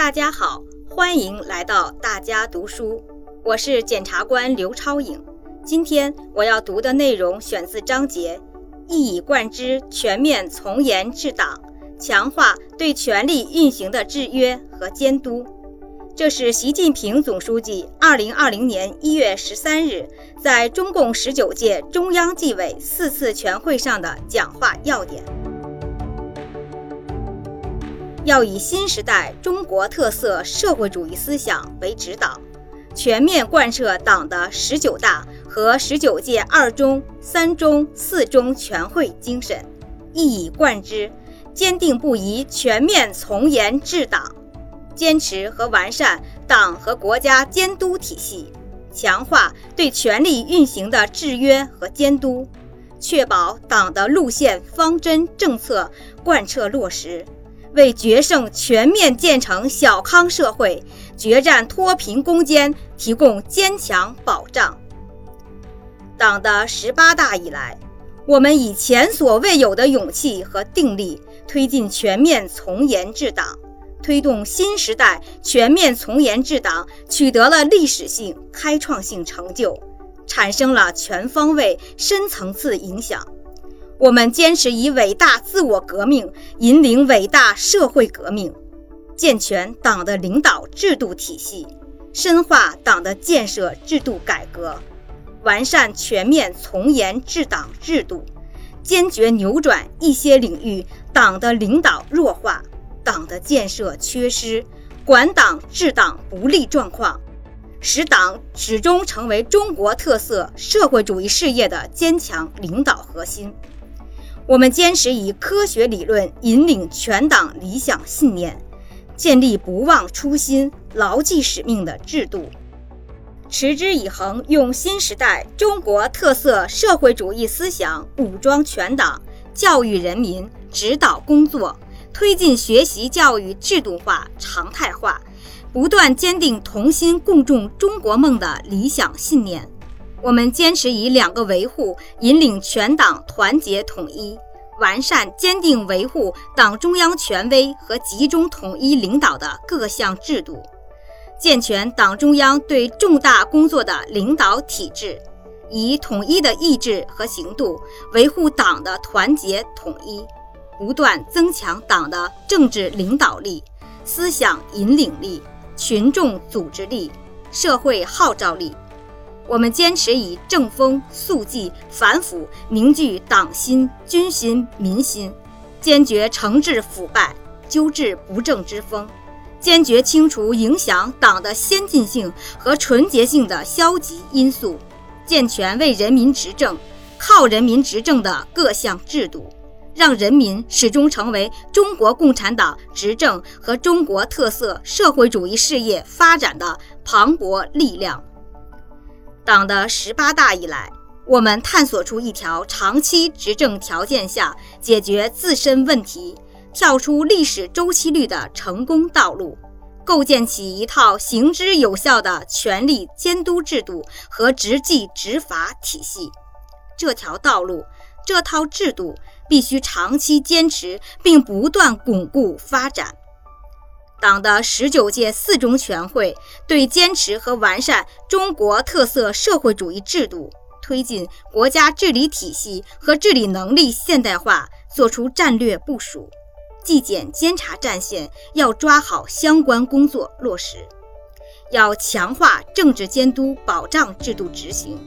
大家好，欢迎来到大家读书，我是检察官刘超颖。今天我要读的内容选自章节“一以贯之，全面从严治党，强化对权力运行的制约和监督”。这是习近平总书记二零二零年一月十三日在中共十九届中央纪委四次全会上的讲话要点。要以新时代中国特色社会主义思想为指导，全面贯彻党的十九大和十九届二中、三中、四中全会精神，一以贯之，坚定不移全面从严治党，坚持和完善党和国家监督体系，强化对权力运行的制约和监督，确保党的路线方针政策贯彻落实。为决胜全面建成小康社会、决战脱贫攻坚提供坚强保障。党的十八大以来，我们以前所未有的勇气和定力，推进全面从严治党，推动新时代全面从严治党取得了历史性、开创性成就，产生了全方位、深层次影响。我们坚持以伟大自我革命引领伟大社会革命，健全党的领导制度体系，深化党的建设制度改革，完善全面从严治党制度，坚决扭转一些领域党的领导弱化、党的建设缺失、管党治党不力状况，使党始终成为中国特色社会主义事业的坚强领导核心。我们坚持以科学理论引领全党理想信念，建立不忘初心、牢记使命的制度，持之以恒用新时代中国特色社会主义思想武装全党，教育人民，指导工作，推进学习教育制度化、常态化，不断坚定同心共筑中国梦的理想信念。我们坚持以两个维护引领全党团结统一，完善坚定维护党中央权威和集中统一领导的各项制度，健全党中央对重大工作的领导体制，以统一的意志和行动维护党的团结统一，不断增强党的政治领导力、思想引领力、群众组织力、社会号召力。我们坚持以正风肃纪反腐凝聚党心军心民心，坚决惩治腐败，纠治不正之风，坚决清除影响党的先进性和纯洁性的消极因素，健全为人民执政、靠人民执政的各项制度，让人民始终成为中国共产党执政和中国特色社会主义事业发展的磅礴力量。党的十八大以来，我们探索出一条长期执政条件下解决自身问题、跳出历史周期率的成功道路，构建起一套行之有效的权力监督制度和执纪执法体系。这条道路、这套制度必须长期坚持，并不断巩固发展。党的十九届四中全会对坚持和完善中国特色社会主义制度、推进国家治理体系和治理能力现代化作出战略部署，纪检监察战线要抓好相关工作落实，要强化政治监督保障制度执行，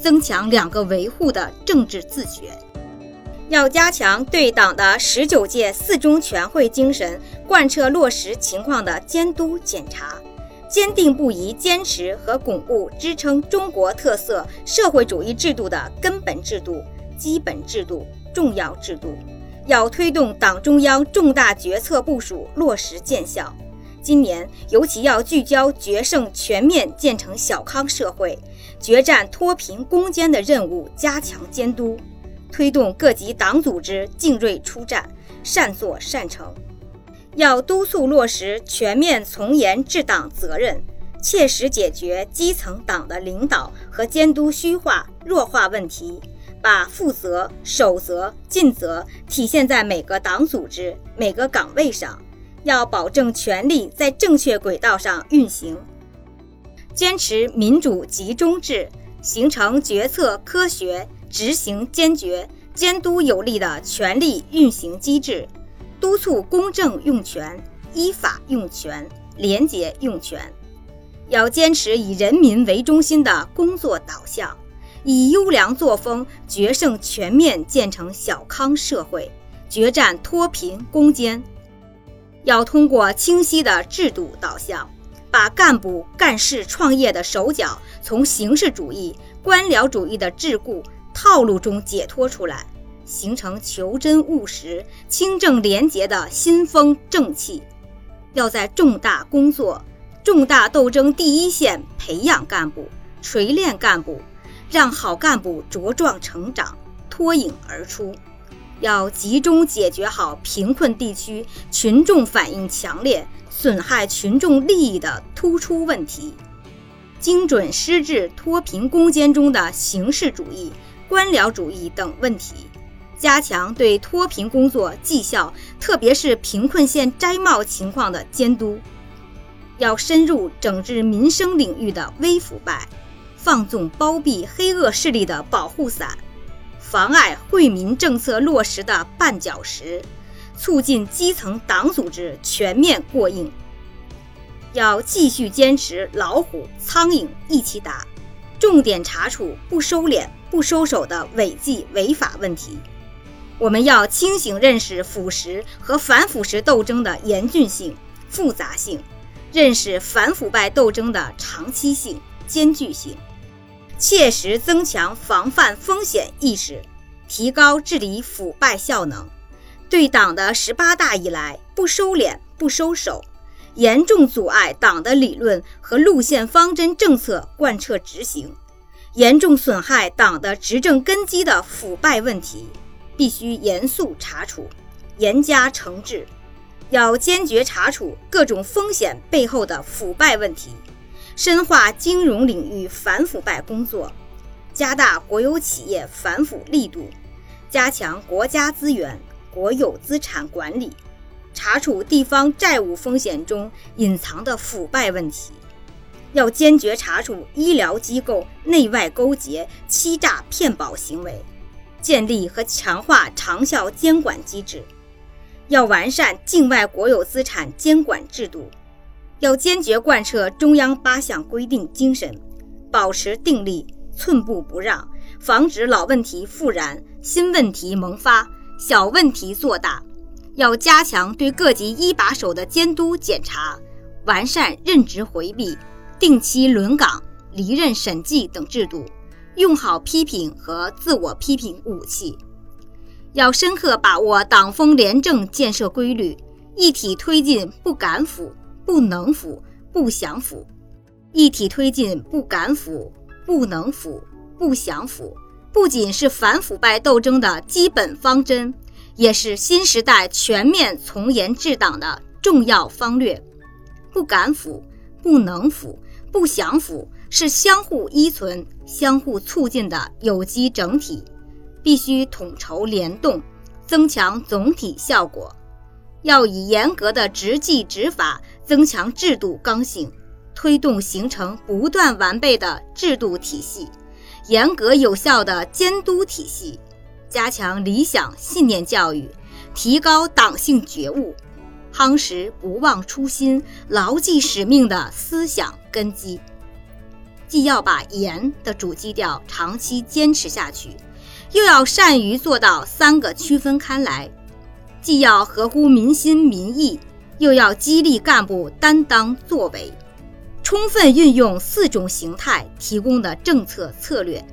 增强两个维护的政治自觉。要加强对党的十九届四中全会精神贯彻落实情况的监督检查，坚定不移坚持和巩固支撑中国特色社会主义制度的根本制度、基本制度、重要制度。要推动党中央重大决策部署落实见效。今年尤其要聚焦决胜全面建成小康社会、决战脱贫攻坚的任务，加强监督。推动各级党组织精锐出战，善作善成。要督促落实全面从严治党责任，切实解决基层党的领导和监督虚化弱化问题，把负责、守责、尽责体现在每个党组织、每个岗位上，要保证权力在正确轨道上运行，坚持民主集中制，形成决策科学、执行坚决、监督有力的权力运行机制，督促公正用权、依法用权、廉洁用权。要坚持以人民为中心的工作导向，以优良作风决胜全面建成小康社会，决战脱贫攻坚。要通过清晰的制度导向，把干部干事创业的手脚从形式主义、官僚主义的桎梏套路中解脱出来，形成求真务实、清正廉洁的新风正气。要在重大工作。重大斗争第一线培养干部、锤炼干部，让好干部茁壮成长、脱颖而出。要集中解决好贫困地区群众反映强烈、损害群众利益的突出问题，精准施治脱贫攻坚中的形式主义、官僚主义等问题，加强对脱贫工作绩效，特别是贫困县摘帽情况的监督。要深入整治民生领域的微腐败，放纵包庇黑恶势力的保护伞，妨碍惠民政策落实的绊脚石，促进基层党组织全面过硬。要继续坚持老虎苍蝇一起打，重点查处不收敛不收手的违纪违法问题。我们要清醒认识腐蚀和反腐蚀斗争的严峻性、复杂性。认识反腐败斗争的长期性、艰巨性，切实增强防范风险意识，提高治理腐败效能。对党的十八大以来不收敛、不收手，严重阻碍党的理论和路线方针政策贯彻执行，严重损害党的执政根基的腐败问题，必须严肃查处，严加惩治。要坚决查处各种风险背后的腐败问题，深化金融领域反腐败工作，加大国有企业反腐力度，加强国家资源、国有资产管理，查处地方债务风险中隐藏的腐败问题。要坚决查处医疗机构内外勾结、欺诈骗保行为，建立和强化长效监管机制。要完善境外国有资产监管制度，要坚决贯彻中央八项规定精神，保持定力，寸步不让，防止老问题复燃、新问题萌发、小问题做大。要加强对各级一把手的监督检查，完善任职回避、定期轮岗、离任审计等制度，用好批评和自我批评武器。要深刻把握党风廉政建设规律，一体推进不敢腐、不能腐、不想腐；一体推进不敢腐、不能腐、不想腐，不仅是反腐败斗争的基本方针，也是新时代全面从严治党的重要方略。不敢腐、不能腐、不降腐，是相互依存、相互促进的有机整体。必须统筹联动，增强总体效果。要以严格的执纪执法增强制度刚性，推动形成不断完备的制度体系，严格有效的监督体系，加强理想信念教育，提高党性觉悟，夯实不忘初心、牢记使命的思想根基。既要把严的主基调长期坚持下去。又要善于做到三个区分开来，既要合乎民心民意，又要激励干部担当作为，充分运用四种形态提供的政策策略，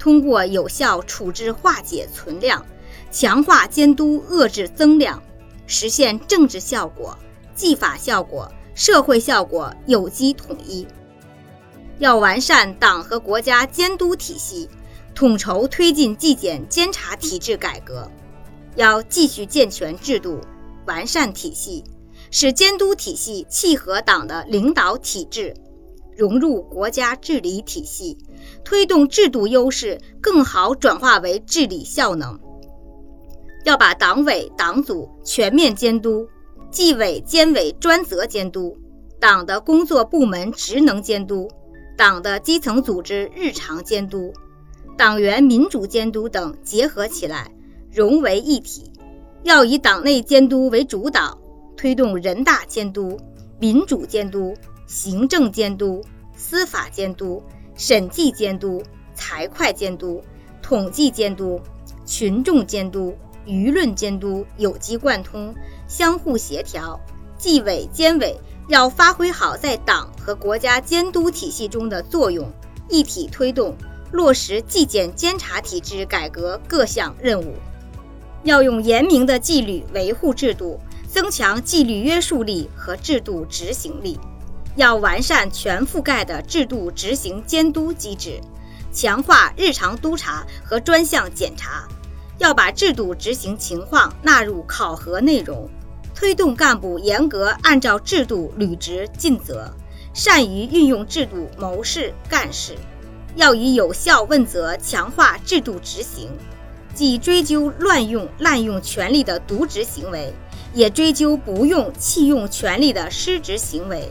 通过有效处置化解存量，强化监督遏制增量，实现政治效果、纪法效果、社会效果有机统一。要完善党和国家监督体系。统筹推进纪检监察体制改革，要继续健全制度，完善体系，使监督体系契合党的领导体制，融入国家治理体系，推动制度优势更好转化为治理效能。要把党委党组全面监督，纪委监委专责监督、党的工作部门职能监督、党的基层组织日常监督、党员民主监督等结合起来，融为一体。要以党内监督为主导，推动人大监督、民主监督、行政监督、司法监督、审计监督、财会监督、统计监督、群众监督。舆论监督有机贯通，相互协调，纪委监委要发挥好在党和国家监督体系中的作用，一体推动落实纪检监察体制改革各项任务。要用严明的纪律维护制度，增强纪律约束力和制度执行力。要完善全覆盖的制度执行监督机制，强化日常督查和专项检查。要把制度执行情况纳入考核内容，推动干部严格按照制度履职尽责，善于运用制度谋事干事。要以有效问责强化制度执行，既追究乱用滥用权力的渎职行为，也追究不用弃用权力的失职行为；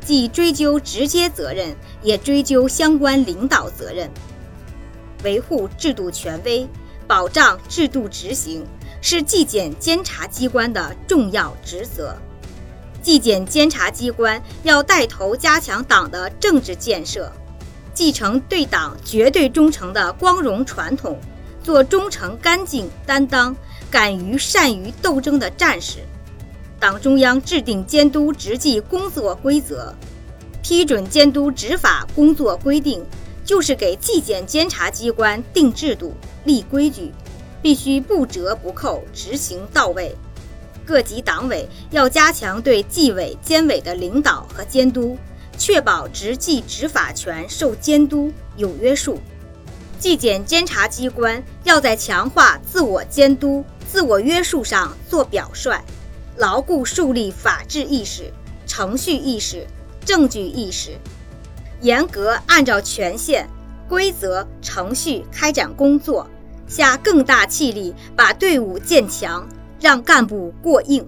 既追究直接责任，也追究相关领导责任，维护制度权威。保障制度执行是纪检监察机关的重要职责。纪检监察机关要带头加强党的政治建设，继承对党绝对忠诚的光荣传统，做忠诚、干净、担当、敢于善于斗争的战士。党中央制定监督执纪工作规则，批准监督执法工作规定。就是给纪检监察机关定制度、立规矩，必须不折不扣执行到位。各级党委要加强对纪委监委的领导和监督，确保执纪执法权受监督、有约束。纪检监察机关要在强化自我监督、自我约束上做表率，牢固树立法治意识、程序意识、证据意识。严格按照权限、规则、程序开展工作，下更大气力把队伍建强，让干部过硬。